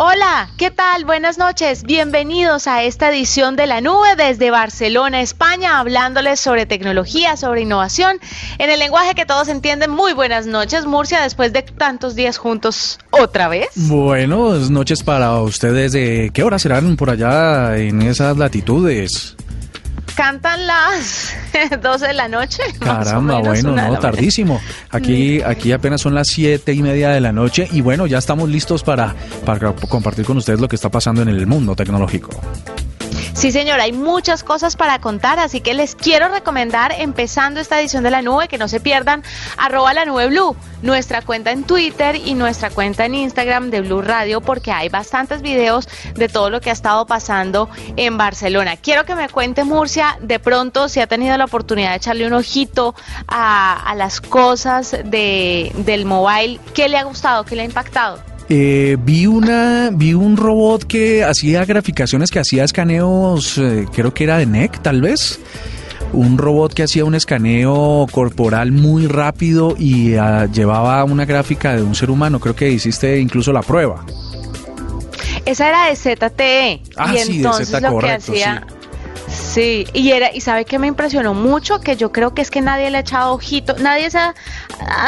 Hola, ¿qué tal? Buenas noches. Bienvenidos a esta edición de La Nube desde Barcelona, España, hablándoles sobre tecnología, sobre innovación, en el lenguaje que todos entienden. Muy buenas noches, Murcia, después de tantos días juntos otra vez. Buenas noches para ustedes. ¿De qué hora serán por allá en esas latitudes? Cantan las 12 de la noche. Caramba, bueno, no, tardísimo. Aquí, aquí apenas son las siete y media de la noche y bueno, ya estamos listos para, para compartir con ustedes lo que está pasando en el mundo tecnológico. Sí, señor, hay muchas cosas para contar, así que les quiero recomendar, empezando esta edición de la nube, que no se pierdan, arroba la nube blue, nuestra cuenta en Twitter y nuestra cuenta en Instagram de Blue Radio, porque hay bastantes videos de todo lo que ha estado pasando en Barcelona. Quiero que me cuente, Murcia, de pronto, si ha tenido la oportunidad de echarle un ojito a, las cosas de, del mobile, ¿qué le ha gustado, qué le ha impactado? Eh, vi una, vi un robot que hacía graficaciones, que hacía escaneos, eh, creo que era de NEC, tal vez. Un robot que hacía un escaneo corporal muy rápido y ah, llevaba una gráfica de un ser humano. Creo que hiciste incluso la prueba. Esa era de ZTE. Ah, y entonces de lo que hacía, Sí, y era y sabe que me impresionó mucho que yo creo que es que nadie le ha echado ojito, nadie se ha,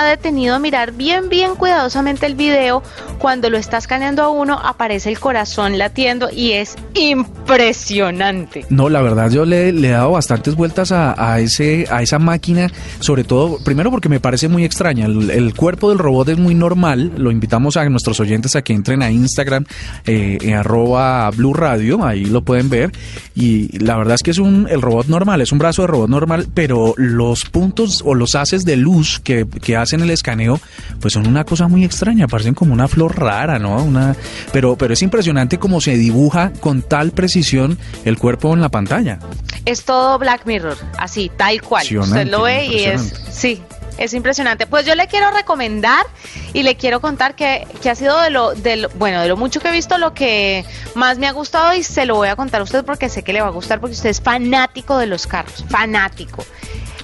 detenido a mirar bien bien cuidadosamente el video. Cuando lo está escaneando a uno aparece el corazón latiendo y es impresionante. No, la verdad yo le, he dado bastantes vueltas a, ese a esa máquina, sobre todo primero porque me parece muy extraña, el, cuerpo del robot es muy normal, lo invitamos a nuestros oyentes a que entren a Instagram eh, en arroba Blue Radio, ahí lo pueden ver. Y la verdad es que es un, el robot normal, es un brazo de robot normal, pero los puntos o los haces de luz que, que hacen el escaneo, pues son una cosa muy extraña, parecen como una flor rara, ¿no? Una, pero, pero es impresionante cómo se dibuja con tal precisión el cuerpo en la pantalla. Es todo Black Mirror, así, tal cual. Usted lo ve y es, sí, es impresionante. Pues yo le quiero recomendar y le quiero contar que, que ha sido de lo, de lo, bueno, de lo mucho que he visto, lo que más me ha gustado y se lo voy a contar a usted porque sé que le va a gustar porque usted es fanático de los carros, fanático.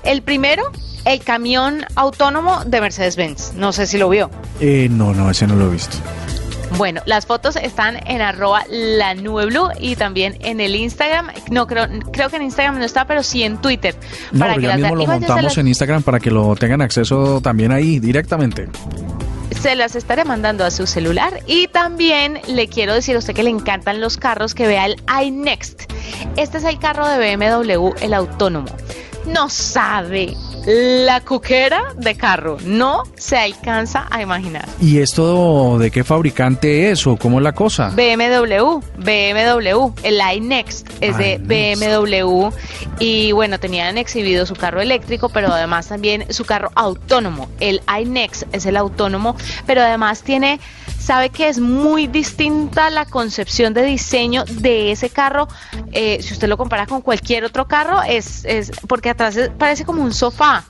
El primero, el camión autónomo de Mercedes-Benz. No sé si lo vio. Eh, no, no, ese no lo he visto. Bueno, las fotos están en arroba la nube blue y también en el Instagram. No, creo, creo que en Instagram no está, pero sí en Twitter. No, para que ya mismo lo montamos en Instagram para que lo tengan acceso también ahí directamente se las estaré mandando a su celular y también le quiero decir a usted que le encantan los carros que vea el iNext. Este es el carro de BMW, el autónomo. No sabe la cuquera de carro. No se alcanza a imaginar. ¿Y esto de qué fabricante es o cómo es la cosa? BMW, BMW, el iNext es de BMW y bueno, tenían exhibido su carro eléctrico, pero además también su carro autónomo. El iNext es el autónomo, pero además tiene sabe que es muy distinta la concepción de diseño de ese carro. Eh, si usted lo compara con cualquier otro carro, es, es porque atrás parece como un sofá.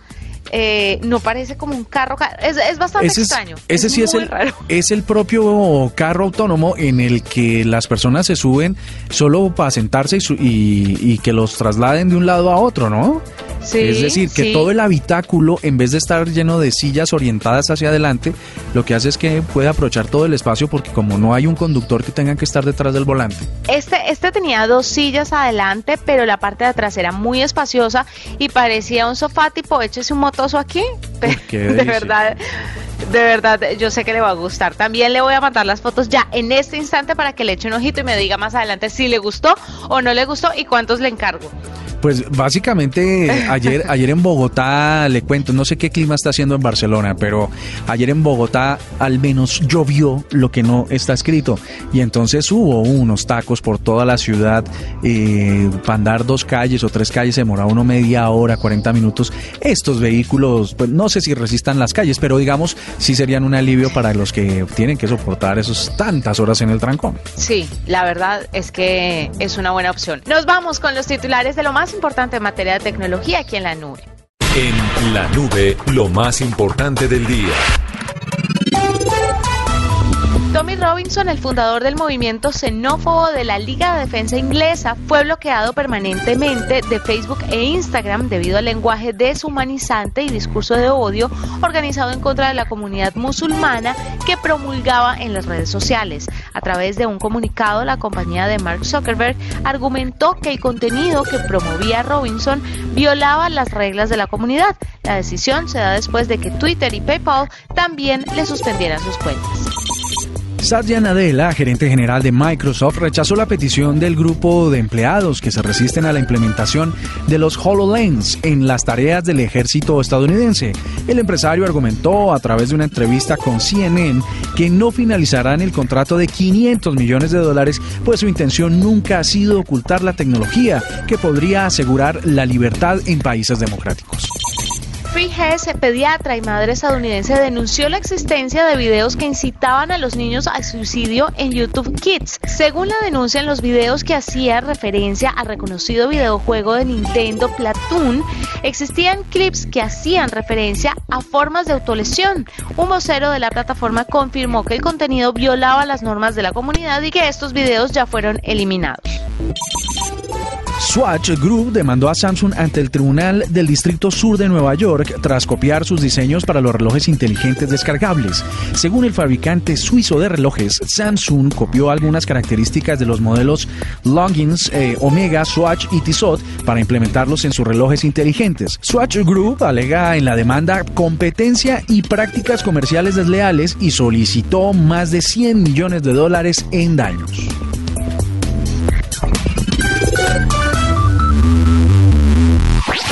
Eh, no parece como un carro, es, es bastante extraño. ese sí es el, es el propio carro autónomo en el que las personas se suben solo para sentarse y, y que los trasladen de un lado a otro, ¿no? Es decir, que todo el habitáculo, en vez de estar lleno de sillas orientadas hacia adelante, lo que hace es que puede aprovechar todo el espacio porque como no hay un conductor que tenga que estar detrás del volante. Este, este tenía dos sillas adelante, pero la parte de atrás era muy espaciosa y parecía un sofá tipo, échese un motoso aquí. de verdad, de verdad, yo sé que le va a gustar. También le voy a mandar las fotos ya en este instante para que le eche un ojito y me diga más adelante si le gustó o no le gustó y cuántos le encargo. Pues básicamente ayer, ayer en Bogotá, le cuento, no sé qué clima está haciendo en Barcelona, pero ayer en Bogotá al menos llovió lo que no está escrito. Y entonces hubo unos tacos por toda la ciudad. Eh, para andar dos calles o tres calles se demora uno media hora, 40 minutos. Estos vehículos, pues no sé si resistan las calles, pero digamos, sí serían un alivio para los que tienen que soportar esos tantas horas en el trancón. Sí, la verdad es que es una buena opción. Nos vamos con los titulares de lo más importante en materia de tecnología aquí en la nube. En la nube, lo más importante del día. Tommy Robinson, el fundador del movimiento xenófobo de la Liga de Defensa Inglesa, fue bloqueado permanentemente de Facebook e Instagram debido al lenguaje deshumanizante y discurso de odio organizado en contra de la comunidad musulmana que promulgaba en las redes sociales. A través de un comunicado, la compañía de Mark Zuckerberg argumentó que el contenido que promovía Robinson violaba las reglas de la comunidad. La decisión se da después de que Twitter y PayPal también le suspendieran sus cuentas. Satya Nadella, gerente general de Microsoft, rechazó la petición del grupo de empleados que se resisten a la implementación de los HoloLens en las tareas del ejército estadounidense. El empresario argumentó a través de una entrevista con CNN que no finalizarán el contrato de 500 millones de dólares, pues su intención nunca ha sido ocultar la tecnología que podría asegurar la libertad en países democráticos. Free Hess, pediatra y madre estadounidense, denunció la existencia de videos que incitaban a los niños al suicidio en YouTube Kids. Según la denuncia en los videos que hacía referencia al reconocido videojuego de Nintendo Platoon, existían clips que hacían referencia a formas de autolesión. Un vocero de la plataforma confirmó que el contenido violaba las normas de la comunidad y que estos videos ya fueron eliminados. Swatch Group demandó a Samsung ante el Tribunal del Distrito Sur de Nueva York tras copiar sus diseños para los relojes inteligentes descargables. Según el fabricante suizo de relojes, Samsung copió algunas características de los modelos Longines, eh, Omega, Swatch y Tissot para implementarlos en sus relojes inteligentes. Swatch Group alega en la demanda competencia y prácticas comerciales desleales y solicitó más de 100 millones de dólares en daños.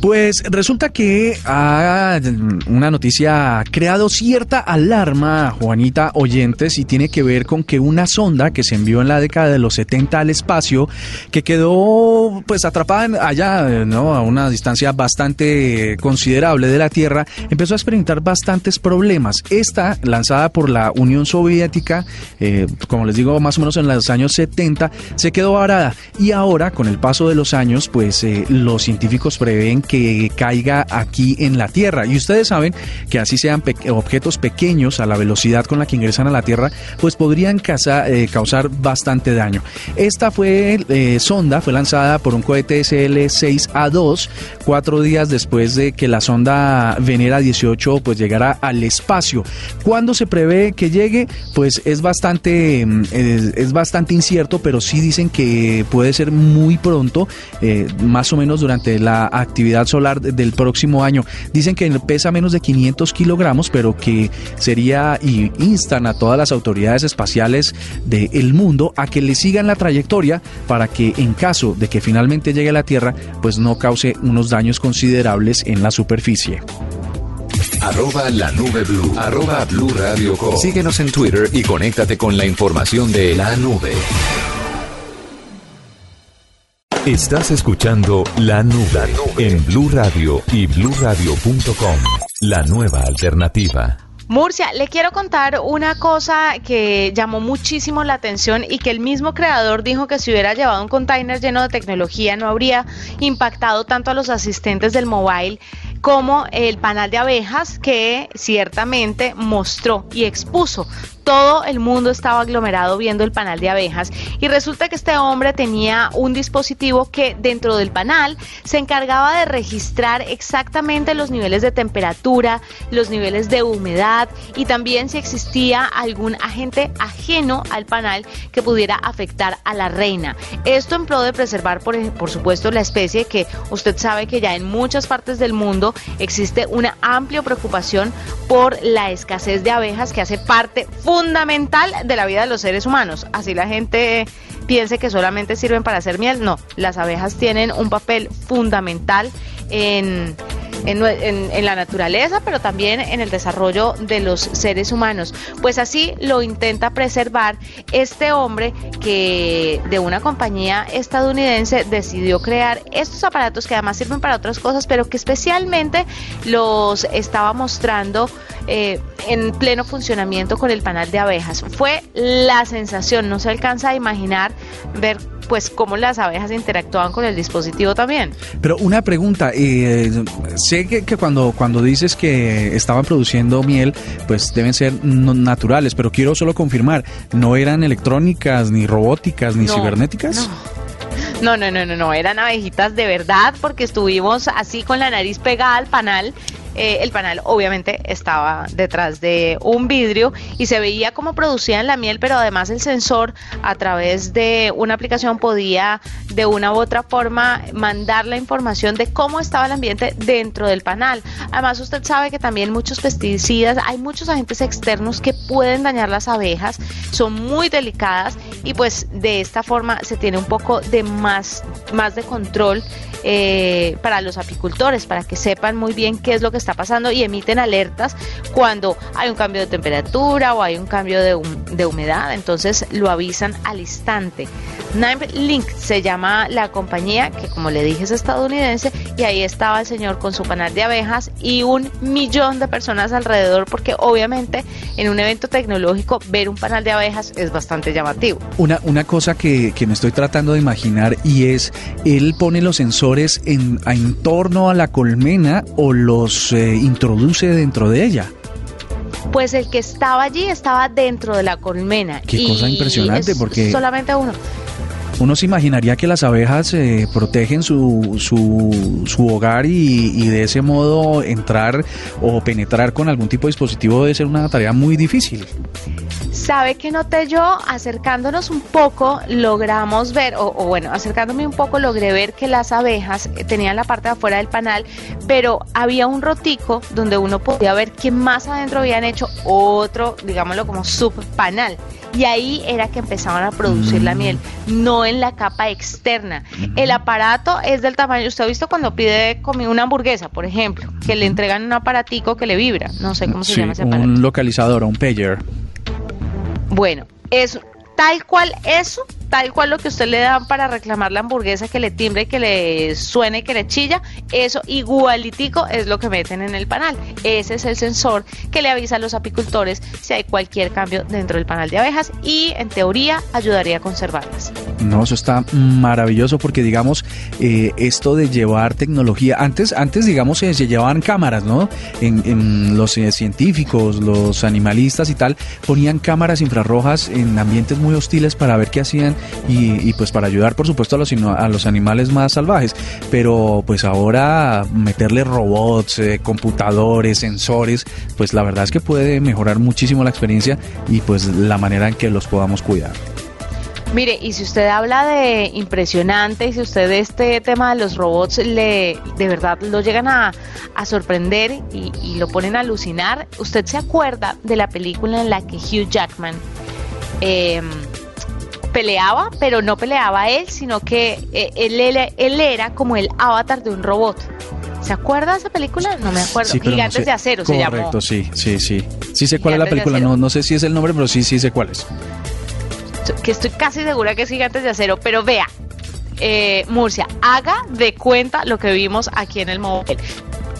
Pues resulta que ha, una noticia ha creado cierta alarma, Juanita Oyentes, y tiene que ver con que una sonda que se envió en la década de los 70 al espacio, que quedó pues atrapada allá, ¿no? A una distancia bastante considerable de la Tierra, empezó a experimentar bastantes problemas. Esta, lanzada por la Unión Soviética, eh, como les digo, más o menos en los años 70, se quedó varada. Y ahora, con el paso de los años, pues eh, los científicos prevén que caiga aquí en la Tierra. Y ustedes saben que así sean objetos pequeños a la velocidad con la que ingresan a la Tierra, pues podrían eh, causar bastante daño. Esta fue eh, sonda, fue lanzada por un cohete SL-6A2 cuatro días después de que la sonda Venera 18 pues llegara al espacio. ¿Cuándo se prevé que llegue? Pues es bastante, mm, es, bastante incierto, pero sí dicen que puede ser muy pronto, eh, más o menos durante la actividad solar del próximo año. Dicen que pesa menos de 500 kilogramos, pero que sería y instan a todas las autoridades espaciales del mundo a que le sigan la trayectoria para que en caso de que finalmente llegue a la Tierra, pues no cause unos daños considerables en la superficie. Arroba la nube blue. Arroba blue radio Síguenos en Twitter y conéctate con la información de la nube. Estás escuchando La Nube en Blue Radio y bluradio.com. La nueva alternativa. Murcia, le quiero contar una cosa que llamó muchísimo la atención y que el mismo creador dijo que si hubiera llevado un container lleno de tecnología no habría impactado tanto a los asistentes del mobile como el panal de abejas que ciertamente mostró y expuso todo el mundo estaba aglomerado viendo el panal de abejas y resulta que este hombre tenía un dispositivo que dentro del panal se encargaba de registrar exactamente los niveles de temperatura, los niveles de humedad y también si existía algún agente ajeno al panal que pudiera afectar a la reina. Esto en pro de preservar, por, por supuesto, la especie que usted sabe que ya en muchas partes del mundo existe una amplia preocupación por la escasez de abejas que hace parte fundamental fundamental de la vida de los seres humanos. Así la gente piense que solamente sirven para hacer miel. No, las abejas tienen un papel fundamental en en, la naturaleza, pero también en el desarrollo de los seres humanos. Pues así lo intenta preservar este hombre que de una compañía estadounidense decidió crear estos aparatos que además sirven para otras cosas, pero que especialmente los estaba mostrando eh, en pleno funcionamiento con el panal de abejas. Fue la sensación, no se alcanza a imaginar ver pues cómo las abejas interactuaban con el dispositivo también. Pero una pregunta, eh, sé que, cuando, cuando dices que estaban produciendo miel, pues deben ser naturales, pero quiero solo confirmar, ¿no eran electrónicas, ni robóticas, ni cibernéticas? No, no, no, no, no, eran abejitas de verdad porque estuvimos así con la nariz pegada al panal eh, el panal obviamente estaba detrás de un vidrio y se veía cómo producían la miel, pero además el sensor a través de una aplicación podía de una u otra forma mandar la información de cómo estaba el ambiente dentro del panal. Además usted sabe que también muchos pesticidas, hay muchos agentes externos que pueden dañar las abejas, son muy delicadas y pues de esta forma se tiene un poco de más, más de control eh, para los apicultores, para que sepan muy bien qué es lo que está pasando y emiten alertas cuando hay un cambio de temperatura o hay un cambio de, de humedad, entonces lo avisan al instante. Nine Link se llama la compañía que como le dije es estadounidense y ahí estaba el señor con su panal de abejas y un millón de personas alrededor porque obviamente en un evento tecnológico ver un panal de abejas es bastante llamativo. Una, una cosa que, que me estoy tratando de imaginar y es, él pone los sensores en, en torno a la colmena o los eh, introduce dentro de ella. Pues el que estaba allí estaba dentro de la colmena. Qué cosa impresionante, porque solamente uno. Uno se imaginaría que las abejas eh, protegen su, su, su hogar y, y, de ese modo entrar o penetrar con algún tipo de dispositivo debe ser una tarea muy difícil. ¿Sabe que noté yo? Acercándonos un poco, logramos ver, o, bueno, acercándome un poco, logré ver que las abejas tenían la parte de afuera del panal, pero había un rotico donde uno podía ver que más adentro habían hecho otro, digámoslo como subpanal. Y ahí era que empezaban a producir la miel, no en la capa externa. El aparato es del tamaño, usted ha visto cuando pide una hamburguesa, por ejemplo, que le entregan un aparatico que le vibra, no sé cómo se llama ese aparato. Un localizador, un pager. Bueno, es tal cual eso tal cual lo que usted le da para reclamar la hamburguesa que le timbre, que le suene, que le chilla, eso igualitico es lo que meten en el panal. Ese es el sensor que le avisa a los apicultores si hay cualquier cambio dentro del panal de abejas y en teoría ayudaría a conservarlas. No, eso está maravilloso porque digamos eh, esto de llevar tecnología, antes, antes digamos se llevaban cámaras, ¿no? En, los eh, científicos, los animalistas y tal, ponían cámaras infrarrojas en ambientes muy hostiles para ver qué hacían y, pues para ayudar por supuesto a los, a los animales más salvajes. Pero pues ahora meterle robots, eh, computadores, sensores, pues la verdad es que puede mejorar muchísimo la experiencia y pues la manera en que los podamos cuidar. Mire, y si usted habla de impresionante, y si usted este tema de los robots le de verdad lo llegan a, sorprender y, lo ponen a alucinar, ¿usted se acuerda de la película en la que Hugh Jackman eh, peleaba, pero no peleaba él, sino que eh, él, él, era como el avatar de un robot. ¿Se acuerda de esa película? No me acuerdo. Gigantes de Acero se llamó. Correcto, sí, sí, sí. Sí sé cuál es la película, no, no sé si es el nombre, pero sí, sí sé cuál es. Que estoy casi segura que es Gigantes de Acero, pero vea, eh, Murcia, haga de cuenta lo que vimos aquí en el móvil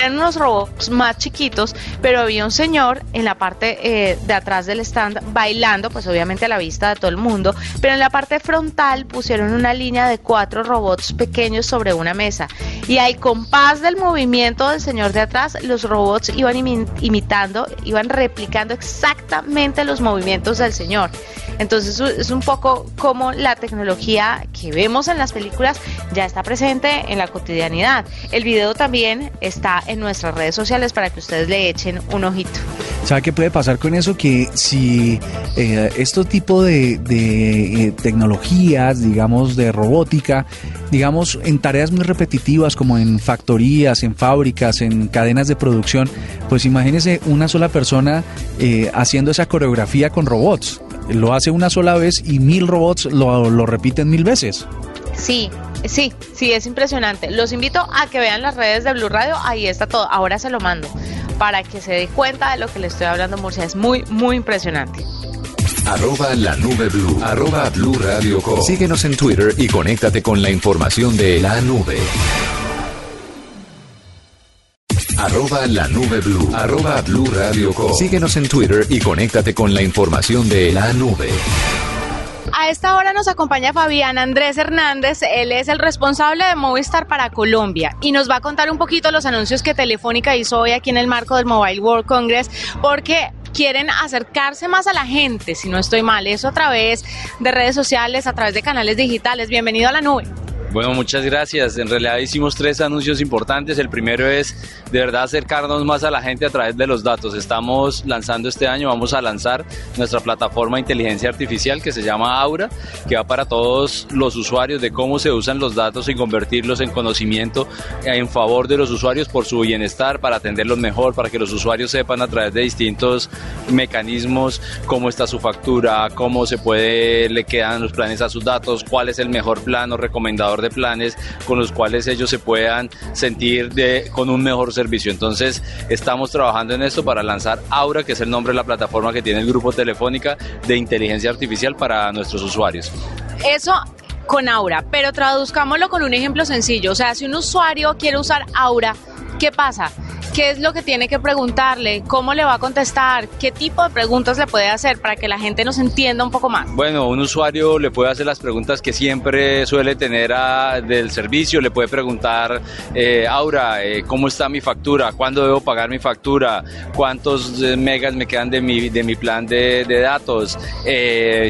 eran unos robots más chiquitos, pero había un señor en la parte eh, de atrás del stand bailando, pues obviamente a la vista de todo el mundo, pero en la parte frontal pusieron una línea de cuatro robots pequeños sobre una mesa. Y al compás del movimiento del señor de atrás, los robots iban imitando, iban replicando exactamente los movimientos del señor. Entonces es un poco como la tecnología que vemos en las películas ya está presente en la cotidianidad. El video también está en nuestras redes sociales para que ustedes le echen un ojito. ¿Sabe qué puede pasar con eso? Que si eh, este tipo de, eh, tecnologías, digamos, de robótica, digamos, en tareas muy repetitivas como en factorías, en fábricas, en cadenas de producción, pues imagínese una sola persona eh, haciendo esa coreografía con robots lo hace una sola vez y mil robots lo, lo repiten mil veces. Sí, sí, sí, es impresionante. Los invito a que vean las redes de Blue Radio, ahí está todo. Ahora se lo mando para que se dé cuenta de lo que le estoy hablando, Murcia. Es muy, muy impresionante. Arroba la nube blue. Arroba blue radio Síguenos en Twitter y conéctate con la información de la nube. Arroba la nube blue. Arroba blue radio Síguenos en Twitter y conéctate con la información de la nube. A esta hora nos acompaña Fabián Andrés Hernández, él es el responsable de Movistar para Colombia y nos va a contar un poquito los anuncios que Telefónica hizo hoy aquí en el marco del Mobile World Congress, porque quieren acercarse más a la gente, si no estoy mal, eso a través de redes sociales, a través de canales digitales. Bienvenido a la nube. Bueno, muchas gracias. En realidad hicimos tres anuncios importantes. El primero es de verdad acercarnos más a la gente a través de los datos. Estamos lanzando este año, vamos a lanzar nuestra plataforma de inteligencia artificial que se llama Aura, que va para todos los usuarios de cómo se usan los datos y convertirlos en conocimiento en favor de los usuarios por su bienestar, para atenderlos mejor, para que los usuarios sepan a través de distintos mecanismos cómo está su factura, cómo se puede, le quedan los planes a sus datos, cuál es el mejor plan o recomendador de planes con los cuales ellos se puedan sentir con un mejor servicio. Entonces, estamos trabajando en esto para lanzar Aura, que es el nombre de la plataforma que tiene el grupo Telefónica de inteligencia artificial para nuestros usuarios. Eso con Aura, pero traduzcámoslo con un ejemplo sencillo. O sea, si un usuario quiere usar Aura, ¿qué pasa? Qué es lo que tiene que preguntarle, cómo le va a contestar, qué tipo de preguntas le puede hacer para que la gente nos entienda un poco más. Bueno, un usuario le puede hacer las preguntas que siempre suele tener del servicio, le puede preguntar, eh, Aura, eh, ¿cómo está mi factura? ¿Cuándo debo pagar mi factura? ¿Cuántos eh, megas me quedan de mi, de mi plan de, de datos?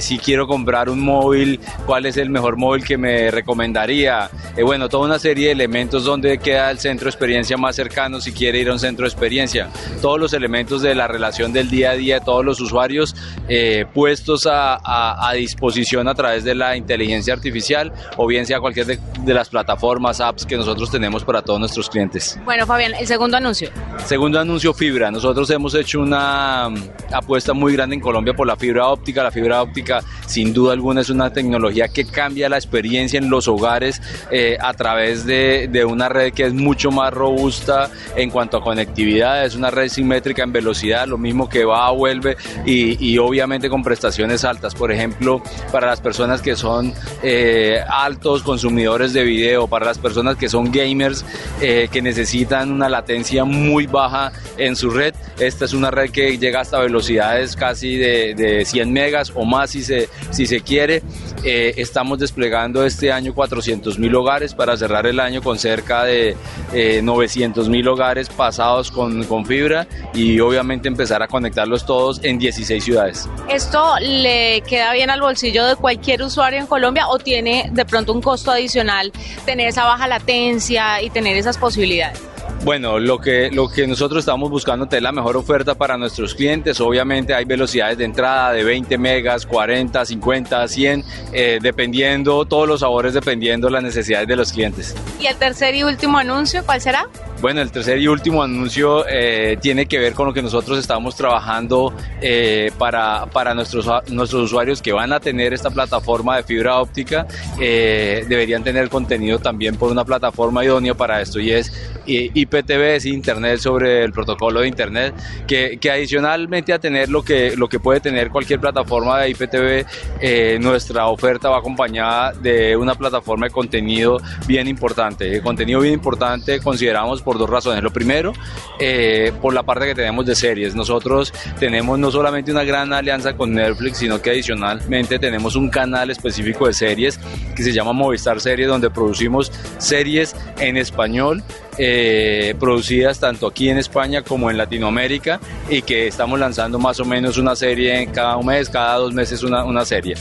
si quiero comprar un móvil, ¿cuál es el mejor móvil que me recomendaría? bueno, toda una serie de elementos donde queda el centro de experiencia más cercano si quiere ir un centro de experiencia. Todos los elementos de la relación del día a día de todos los usuarios eh, puestos a, disposición a través de la inteligencia artificial o bien sea cualquier de, las plataformas, apps que nosotros tenemos para todos nuestros clientes. Bueno, Fabián, el segundo anuncio. Segundo anuncio, fibra. Nosotros hemos hecho una mm, apuesta muy grande en Colombia por la fibra óptica. La fibra óptica, sin duda alguna, es una tecnología que cambia la experiencia en los hogares eh, a través de, una red que es mucho más robusta en cuanto a conectividad, es una red simétrica en velocidad, lo mismo que va, vuelve y, obviamente con prestaciones altas. Por ejemplo, para las personas que son eh, altos consumidores de video, para las personas que son gamers, eh, que necesitan una latencia muy baja en su red, esta es una red que llega hasta velocidades casi de, de 100 megas o más si se, si se quiere. Eh, estamos desplegando este año 400 mil hogares para cerrar el año con cerca de 900 mil hogares pasados con, con fibra y obviamente empezar a conectarlos todos en 16 ciudades. ¿Esto le queda bien al bolsillo de cualquier usuario en Colombia o tiene de pronto un costo adicional tener esa baja latencia y tener esas posibilidades? Bueno, lo que, lo que nosotros estamos buscando es la mejor oferta para nuestros clientes. Obviamente hay velocidades de entrada de 20 megas, 40, 50, 100, dependiendo, todos los sabores dependiendo de las necesidades de los clientes. ¿Y el tercer y último anuncio, cuál será? Bueno, el tercer y último anuncio eh, tiene que ver con lo que nosotros estamos trabajando eh, para, para nuestros, nuestros usuarios que van a tener esta plataforma de fibra óptica. Eh, deberían tener contenido también por una plataforma idónea para esto y es IPTV, es Internet sobre el protocolo de Internet, que, que adicionalmente a tener lo que, lo que puede tener cualquier plataforma de IPTV, nuestra oferta va acompañada de una plataforma de contenido bien importante. El contenido bien importante consideramos por dos razones. Lo primero, eh, por la parte que tenemos de series. Nosotros tenemos no solamente una gran alianza con Netflix, sino que adicionalmente tenemos un canal específico de series que se llama Movistar Series, donde producimos series en español eh, producidas tanto aquí en España como en Latinoamérica y que estamos lanzando más o menos una serie cada un mes, cada dos meses una, una serie.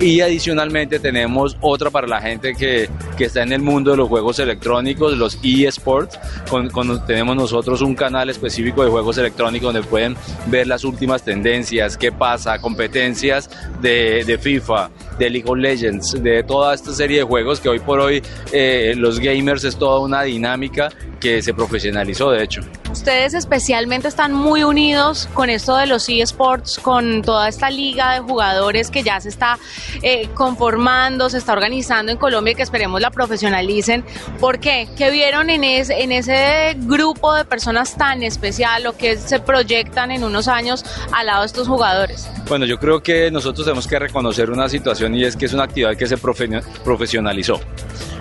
Y adicionalmente tenemos otra para la gente que, que está en el mundo de los juegos electrónicos, los eSports. Con, tenemos nosotros un canal específico de juegos electrónicos donde pueden ver las últimas tendencias, qué pasa, competencias de, de FIFA, de League of Legends, de toda esta serie de juegos que hoy por hoy eh, los gamers es toda una dinámica que se profesionalizó de hecho. Ustedes especialmente están muy unidos con esto de los eSports, con toda esta liga de jugadores que ya se está eh, conformando, se está organizando en Colombia y que esperemos la profesionalicen. ¿Por qué? ¿Qué vieron en, ese, en ese grupo de personas tan especial o que se proyectan en unos años al lado de estos jugadores? Bueno, yo creo que nosotros tenemos que reconocer una situación y es que es una actividad que se profesionalizó.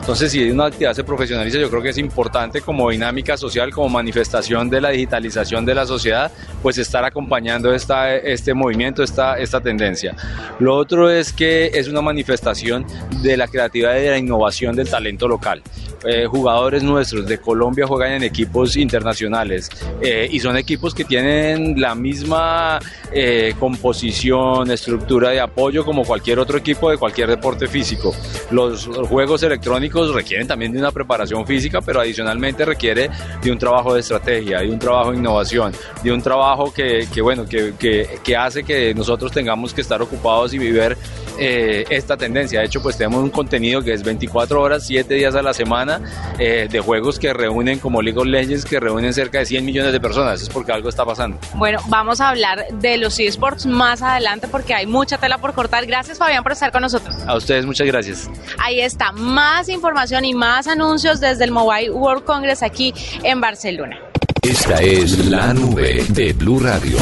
Entonces, si una actividad se profesionaliza, yo creo que es importante como dinámica social, como manifestación de la digitalización de la sociedad, pues estar acompañando esta, este movimiento, esta, esta tendencia. Lo otro es que es una manifestación de la creatividad y de la innovación del talento local. Eh, jugadores nuestros de Colombia juegan en equipos internacionales eh, y son equipos que tienen la misma eh, composición, estructura de apoyo como cualquier otro equipo de cualquier deporte físico. Los, juegos electrónicos requieren también de una preparación física, pero adicionalmente requiere de un trabajo de estrategia, de un trabajo de innovación, de un trabajo que, que bueno, que, que, que hace que nosotros tengamos que estar ocupados y vivir eh, esta tendencia. De hecho, pues tenemos un contenido que es 24 horas, 7 días a la semana eh, de juegos que reúnen como League of Legends, que reúnen cerca de 100 millones de personas. Es porque algo está pasando. Bueno, vamos a hablar de los eSports más adelante porque hay mucha tela por cortar. Gracias, Fabián, por estar con nosotros. A ustedes, muchas gracias. Ahí está, más información y más anuncios desde el Mobile World Congress aquí en Barcelona. Esta es la nube de Blue Radio.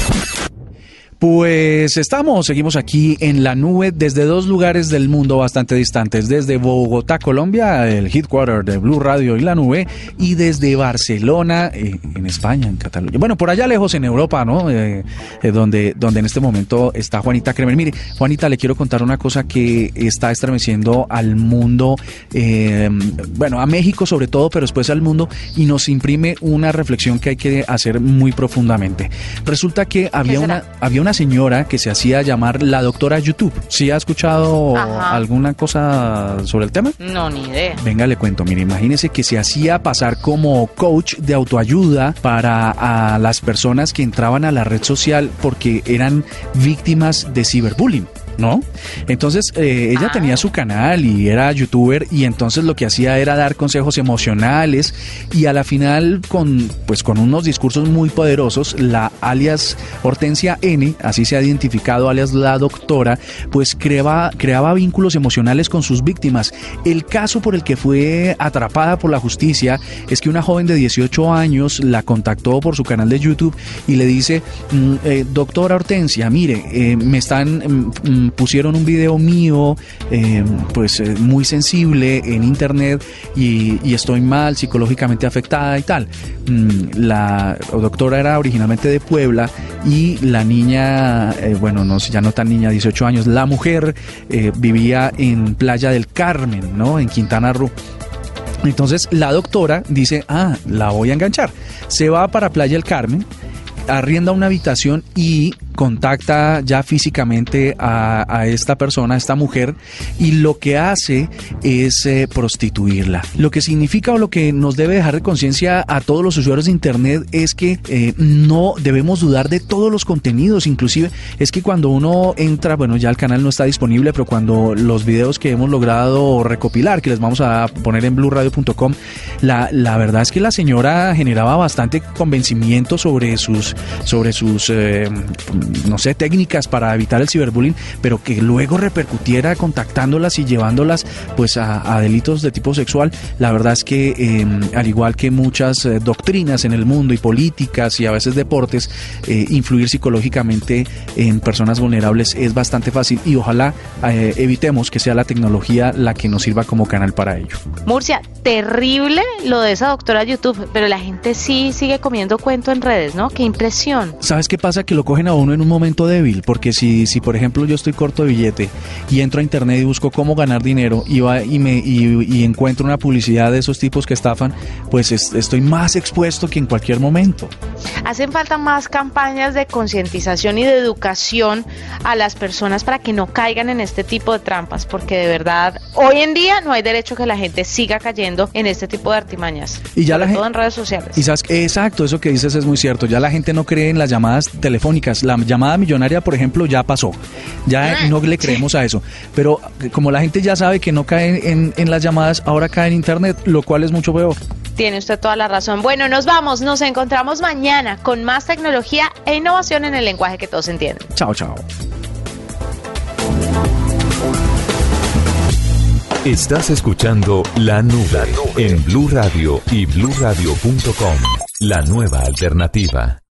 Pues estamos, seguimos aquí en la nube desde dos lugares del mundo bastante distantes, desde Bogotá, Colombia, el headquarter de Blue Radio y la nube, y desde Barcelona, eh, en España, en Cataluña. Bueno, por allá lejos en Europa, ¿no? Eh, eh, donde, donde en este momento está Juanita Kremer. Mire, Juanita, le quiero contar una cosa que está estremeciendo al mundo, bueno, a México sobre todo, pero después al mundo, y nos imprime una reflexión que hay que hacer muy profundamente. Resulta que había una, había una señora que se hacía llamar la doctora YouTube. ¿Sí ha escuchado alguna cosa sobre el tema? No, ni idea. Venga, le cuento. Mire, imagínese que se hacía pasar como coach de autoayuda para a las personas que entraban a la red social porque eran víctimas de ciberbullying. ¿No? Entonces eh, ella tenía ah. su canal y era youtuber y entonces lo que hacía era dar consejos emocionales y a la final con pues con unos discursos muy poderosos la alias Hortensia N, así se ha identificado alias la doctora, pues creaba, creaba vínculos emocionales con sus víctimas. El caso por el que fue atrapada por la justicia es que una joven de 18 años la contactó por su canal de YouTube y le dice, mm, eh, doctora Hortensia, mire, eh, me están... Mm, pusieron un video mío, eh, pues eh, muy sensible en internet y, estoy mal, psicológicamente afectada y tal. Mm, la doctora era originalmente de Puebla y la niña, eh, bueno, no ya no tan niña, 18 años, la mujer vivía en Playa del Carmen, ¿no? En Quintana Roo. Entonces la doctora dice, ah, la voy a enganchar. Se va para Playa del Carmen, arrienda una habitación y contacta ya físicamente a, esta persona, a esta mujer, y lo que hace es eh, prostituirla. Lo que significa o lo que nos debe dejar de conciencia a todos los usuarios de Internet es que eh, no debemos dudar de todos los contenidos, inclusive es que cuando uno entra, bueno, ya el canal no está disponible, pero cuando los videos que hemos logrado recopilar, que les vamos a poner en blueradio.com, la, la verdad es que la señora generaba bastante convencimiento sobre sus, sobre sus eh, no sé, técnicas para evitar el ciberbullying, pero que luego repercutiera contactándolas y llevándolas pues a, delitos de tipo sexual, la verdad es que em, al igual que muchas eh, doctrinas en el mundo y políticas y a veces deportes, eh, influir psicológicamente en personas vulnerables es bastante fácil y ojalá eh, evitemos que sea la tecnología la que nos sirva como canal para ello. Murcia, terrible lo de esa doctora YouTube, pero la gente sí sigue comiendo cuento en redes, ¿no? Qué impresión. ¿Sabes qué pasa? Que lo cogen a uno en un momento débil, porque si, si por ejemplo yo estoy corto de billete y entro a internet y busco cómo ganar dinero y, va, y, me, y, encuentro una publicidad de esos tipos que estafan, pues estoy más expuesto que en cualquier momento. Hacen falta más campañas de concientización y de educación a las personas para que no caigan en este tipo de trampas, porque de verdad hoy en día no hay derecho que la gente siga cayendo en este tipo de artimañas. Y ya la todo en redes sociales. Y sabes, exacto, eso que dices es muy cierto. Ya la gente no cree en las llamadas telefónicas. La llamada millonaria, por ejemplo, ya pasó. Ya ah, no le creemos a eso. Pero como la gente ya sabe que no cae en, en las llamadas, ahora cae en Internet, lo cual es mucho peor. Tiene usted toda la razón. Bueno, nos vamos. Nos encontramos mañana con más tecnología e innovación en el lenguaje que todos entienden. Chao, chao. Estás escuchando La Nube en Blue Radio y bluradio.com. La nueva alternativa.